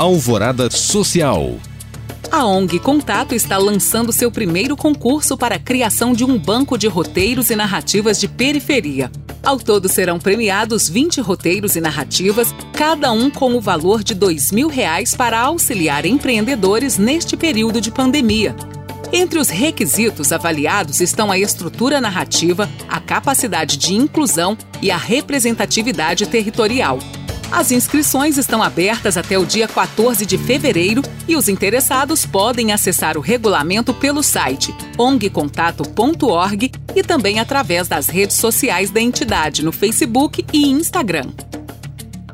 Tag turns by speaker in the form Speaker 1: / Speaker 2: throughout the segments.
Speaker 1: Alvorada Social.
Speaker 2: A ONG Contato está lançando seu primeiro concurso para a criação de um banco de roteiros e narrativas de periferia. Ao todo serão premiados 20 roteiros e narrativas, cada um com o valor de 2 mil reais para auxiliar empreendedores neste período de pandemia. Entre os requisitos avaliados estão a estrutura narrativa, a capacidade de inclusão e a representatividade territorial. As inscrições estão abertas até o dia 14 de fevereiro e os interessados podem acessar o regulamento pelo site ongcontato.org e também através das redes sociais da entidade no Facebook e Instagram.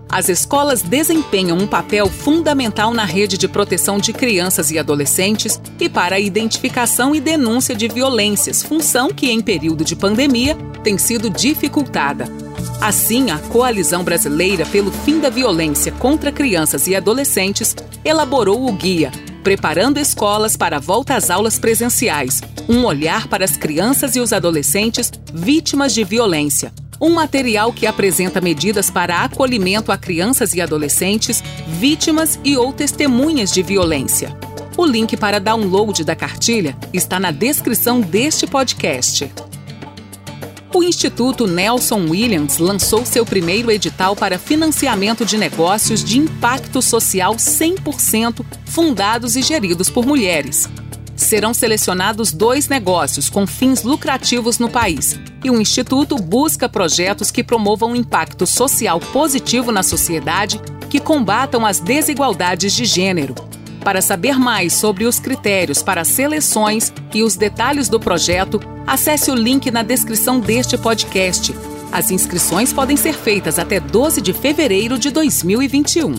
Speaker 2: As escolas desempenham um papel fundamental na rede de proteção de crianças e adolescentes e para a identificação e denúncia de violências, função que, em período de pandemia, tem sido dificultada. Assim, a Coalizão Brasileira pelo Fim da Violência contra Crianças e Adolescentes elaborou o guia Preparando Escolas para a Volta às Aulas Presenciais um olhar para as crianças e os adolescentes vítimas de violência. Um material que apresenta medidas para acolhimento a crianças e adolescentes vítimas e ou testemunhas de violência. O link para download da cartilha está na descrição deste podcast. O Instituto Nelson Williams lançou seu primeiro edital para financiamento de negócios de impacto social 100% fundados e geridos por mulheres. Serão selecionados dois negócios com fins lucrativos no país e o Instituto busca projetos que promovam impacto social positivo na sociedade, que combatam as desigualdades de gênero para saber mais sobre os critérios para seleções e os detalhes do projeto, acesse o link na descrição deste podcast. As inscrições podem ser feitas até 12 de fevereiro de 2021.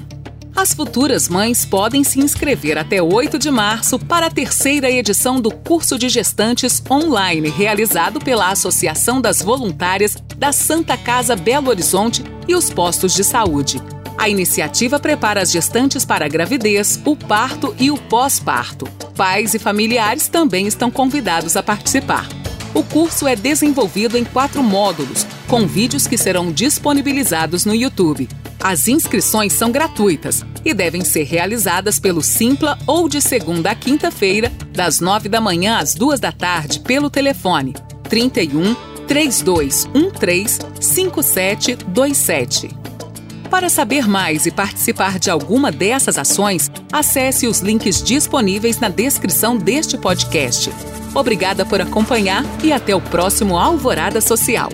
Speaker 2: As futuras mães podem se inscrever até 8 de março para a terceira edição do curso de gestantes online realizado pela Associação das Voluntárias da Santa Casa Belo Horizonte e os postos de saúde. A iniciativa prepara as gestantes para a gravidez, o parto e o pós-parto. Pais e familiares também estão convidados a participar. O curso é desenvolvido em quatro módulos, com vídeos que serão disponibilizados no YouTube. As inscrições são gratuitas e devem ser realizadas pelo Simpla ou de segunda a quinta-feira, das nove da manhã às duas da tarde, pelo telefone 31 3213 5727. Para saber mais e participar de alguma dessas ações, acesse os links disponíveis na descrição deste podcast. Obrigada por acompanhar e até o próximo Alvorada Social.